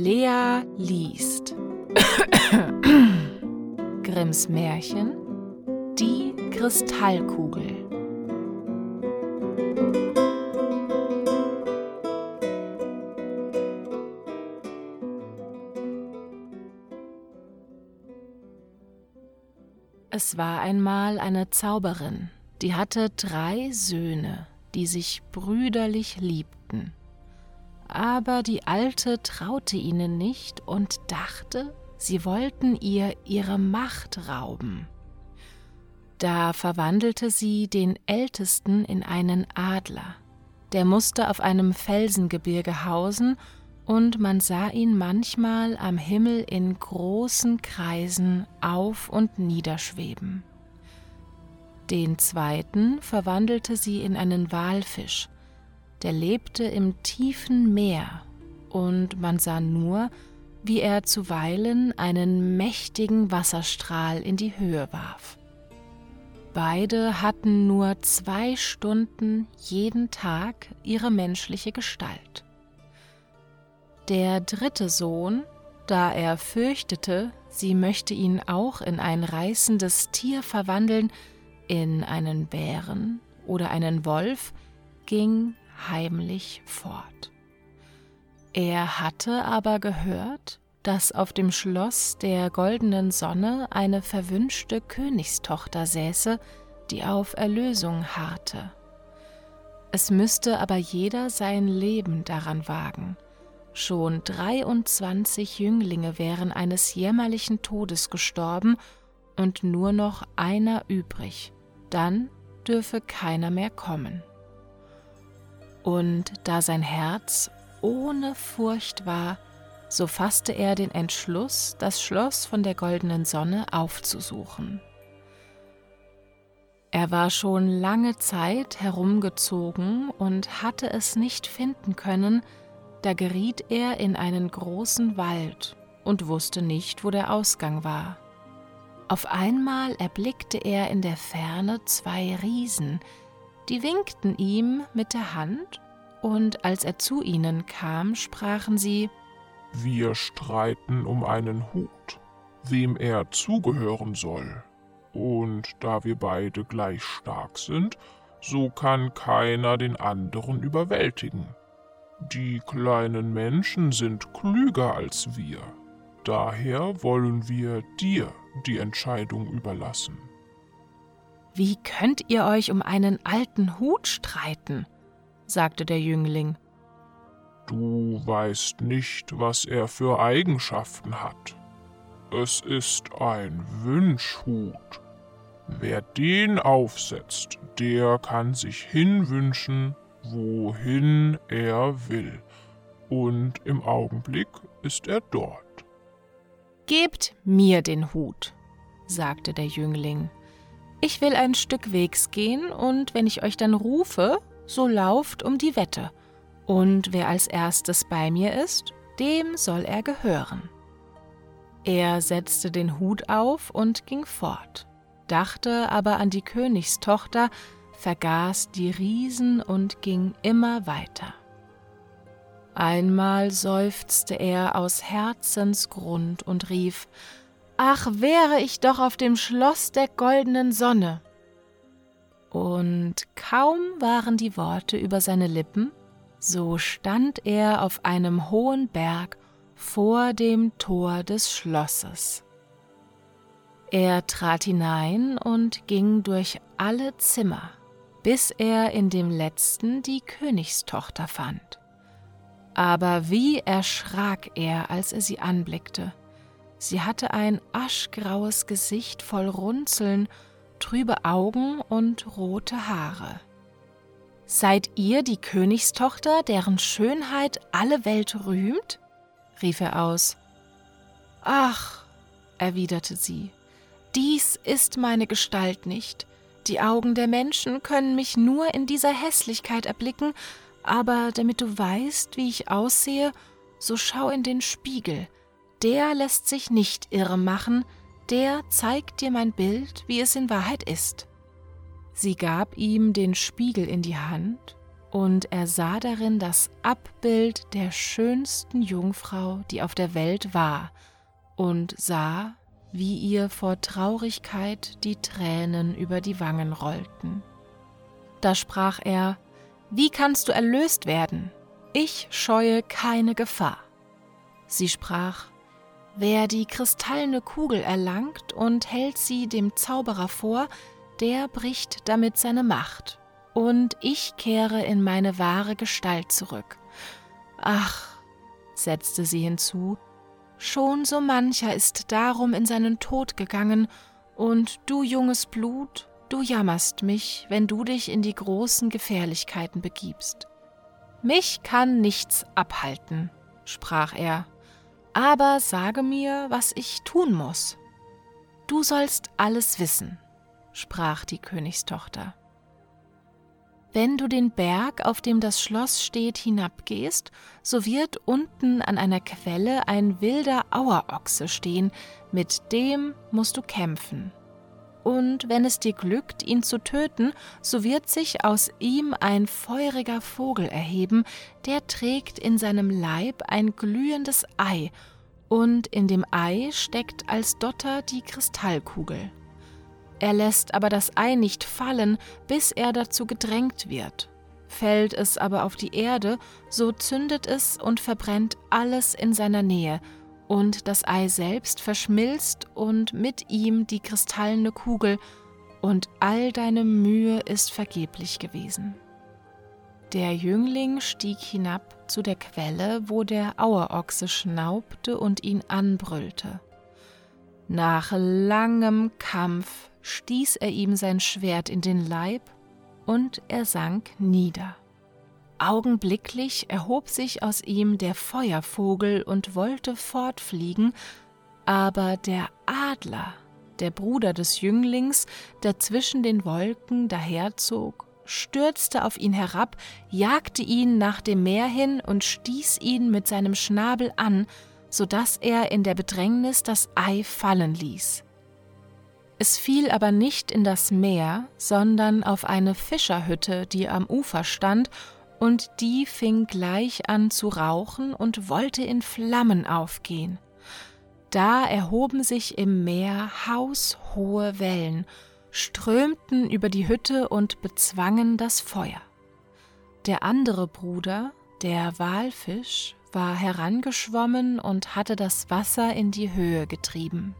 Lea liest Grimms Märchen Die Kristallkugel Es war einmal eine Zauberin, die hatte drei Söhne, die sich brüderlich liebten. Aber die Alte traute ihnen nicht und dachte, sie wollten ihr ihre Macht rauben. Da verwandelte sie den Ältesten in einen Adler. Der musste auf einem Felsengebirge hausen, und man sah ihn manchmal am Himmel in großen Kreisen auf und niederschweben. Den zweiten verwandelte sie in einen Walfisch, der lebte im tiefen Meer, und man sah nur, wie er zuweilen einen mächtigen Wasserstrahl in die Höhe warf. Beide hatten nur zwei Stunden jeden Tag ihre menschliche Gestalt. Der dritte Sohn, da er fürchtete, sie möchte ihn auch in ein reißendes Tier verwandeln, in einen Bären oder einen Wolf, ging heimlich fort. Er hatte aber gehört, dass auf dem Schloss der goldenen Sonne eine verwünschte Königstochter säße, die auf Erlösung harrte. Es müsste aber jeder sein Leben daran wagen. Schon 23 Jünglinge wären eines jämmerlichen Todes gestorben und nur noch einer übrig, dann dürfe keiner mehr kommen. Und da sein Herz ohne Furcht war, so fasste er den Entschluss, das Schloss von der goldenen Sonne aufzusuchen. Er war schon lange Zeit herumgezogen und hatte es nicht finden können, da geriet er in einen großen Wald und wusste nicht, wo der Ausgang war. Auf einmal erblickte er in der Ferne zwei Riesen, die winkten ihm mit der Hand, und als er zu ihnen kam, sprachen sie Wir streiten um einen Hut, wem er zugehören soll. Und da wir beide gleich stark sind, so kann keiner den anderen überwältigen. Die kleinen Menschen sind klüger als wir. Daher wollen wir dir die Entscheidung überlassen. Wie könnt ihr euch um einen alten Hut streiten? sagte der Jüngling. Du weißt nicht, was er für Eigenschaften hat. Es ist ein Wünschhut. Wer den aufsetzt, der kann sich hinwünschen, wohin er will, und im Augenblick ist er dort. Gebt mir den Hut, sagte der Jüngling. Ich will ein Stück Wegs gehen, und wenn ich euch dann rufe, so lauft um die Wette, und wer als erstes bei mir ist, dem soll er gehören. Er setzte den Hut auf und ging fort, dachte aber an die Königstochter, vergaß die Riesen und ging immer weiter. Einmal seufzte er aus Herzensgrund und rief Ach, wäre ich doch auf dem Schloss der goldenen Sonne. Und kaum waren die Worte über seine Lippen, so stand er auf einem hohen Berg vor dem Tor des Schlosses. Er trat hinein und ging durch alle Zimmer, bis er in dem letzten die Königstochter fand. Aber wie erschrak er, als er sie anblickte. Sie hatte ein aschgraues Gesicht voll Runzeln, trübe Augen und rote Haare. Seid ihr die Königstochter, deren Schönheit alle Welt rühmt? rief er aus. Ach, erwiderte sie, dies ist meine Gestalt nicht. Die Augen der Menschen können mich nur in dieser Hässlichkeit erblicken, aber damit du weißt, wie ich aussehe, so schau in den Spiegel. Der lässt sich nicht irre machen, der zeigt dir mein Bild, wie es in Wahrheit ist. Sie gab ihm den Spiegel in die Hand, und er sah darin das Abbild der schönsten Jungfrau, die auf der Welt war, und sah, wie ihr vor Traurigkeit die Tränen über die Wangen rollten. Da sprach er, Wie kannst du erlöst werden? Ich scheue keine Gefahr. Sie sprach, Wer die kristallene Kugel erlangt und hält sie dem Zauberer vor, der bricht damit seine Macht, und ich kehre in meine wahre Gestalt zurück. Ach, setzte sie hinzu, schon so mancher ist darum in seinen Tod gegangen, und du junges Blut, du jammerst mich, wenn du dich in die großen Gefährlichkeiten begibst. Mich kann nichts abhalten, sprach er, aber sage mir, was ich tun muss. Du sollst alles wissen, sprach die Königstochter. Wenn du den Berg, auf dem das Schloss steht, hinabgehst, so wird unten an einer Quelle ein wilder Auerochse stehen, mit dem musst du kämpfen. Und wenn es dir glückt, ihn zu töten, so wird sich aus ihm ein feuriger Vogel erheben, der trägt in seinem Leib ein glühendes Ei, und in dem Ei steckt als Dotter die Kristallkugel. Er lässt aber das Ei nicht fallen, bis er dazu gedrängt wird. Fällt es aber auf die Erde, so zündet es und verbrennt alles in seiner Nähe, und das Ei selbst verschmilzt und mit ihm die kristallene Kugel, und all deine Mühe ist vergeblich gewesen. Der Jüngling stieg hinab zu der Quelle, wo der Auerochse schnaubte und ihn anbrüllte. Nach langem Kampf stieß er ihm sein Schwert in den Leib und er sank nieder. Augenblicklich erhob sich aus ihm der Feuervogel und wollte fortfliegen, aber der Adler, der Bruder des Jünglings, der zwischen den Wolken daherzog, stürzte auf ihn herab, jagte ihn nach dem Meer hin und stieß ihn mit seinem Schnabel an, so dass er in der Bedrängnis das Ei fallen ließ. Es fiel aber nicht in das Meer, sondern auf eine Fischerhütte, die am Ufer stand, und die fing gleich an zu rauchen und wollte in Flammen aufgehen. Da erhoben sich im Meer haushohe Wellen, strömten über die Hütte und bezwangen das Feuer. Der andere Bruder, der Walfisch, war herangeschwommen und hatte das Wasser in die Höhe getrieben.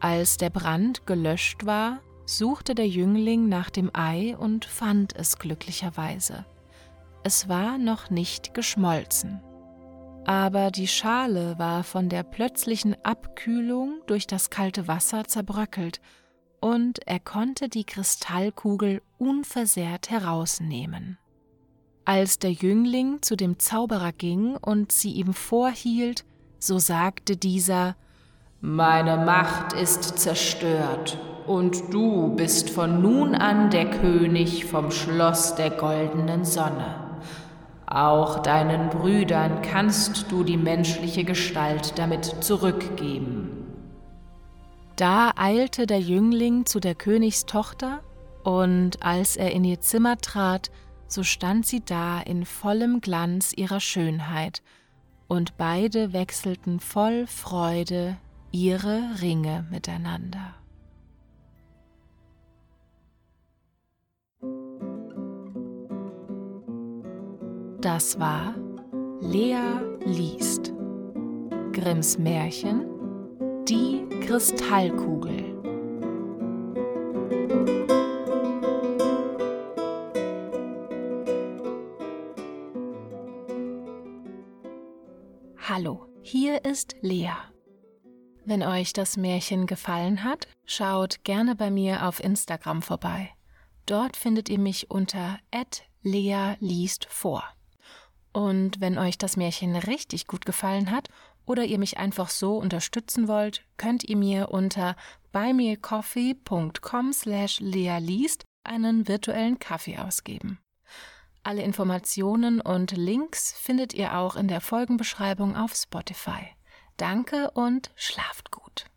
Als der Brand gelöscht war, suchte der Jüngling nach dem Ei und fand es glücklicherweise. Es war noch nicht geschmolzen. Aber die Schale war von der plötzlichen Abkühlung durch das kalte Wasser zerbröckelt, und er konnte die Kristallkugel unversehrt herausnehmen. Als der Jüngling zu dem Zauberer ging und sie ihm vorhielt, so sagte dieser meine Macht ist zerstört, und du bist von nun an der König vom Schloss der goldenen Sonne. Auch deinen Brüdern kannst du die menschliche Gestalt damit zurückgeben. Da eilte der Jüngling zu der Königstochter, und als er in ihr Zimmer trat, so stand sie da in vollem Glanz ihrer Schönheit, und beide wechselten voll Freude ihre Ringe miteinander. Das war Lea liest. Grimms Märchen Die Kristallkugel. Hallo, hier ist Lea. Wenn euch das Märchen gefallen hat, schaut gerne bei mir auf Instagram vorbei. Dort findet ihr mich unter Lea liest vor. Und wenn euch das Märchen richtig gut gefallen hat oder ihr mich einfach so unterstützen wollt, könnt ihr mir unter buymeacoffee.com slash lealiest einen virtuellen Kaffee ausgeben. Alle Informationen und Links findet ihr auch in der Folgenbeschreibung auf Spotify. Danke und schlaft gut.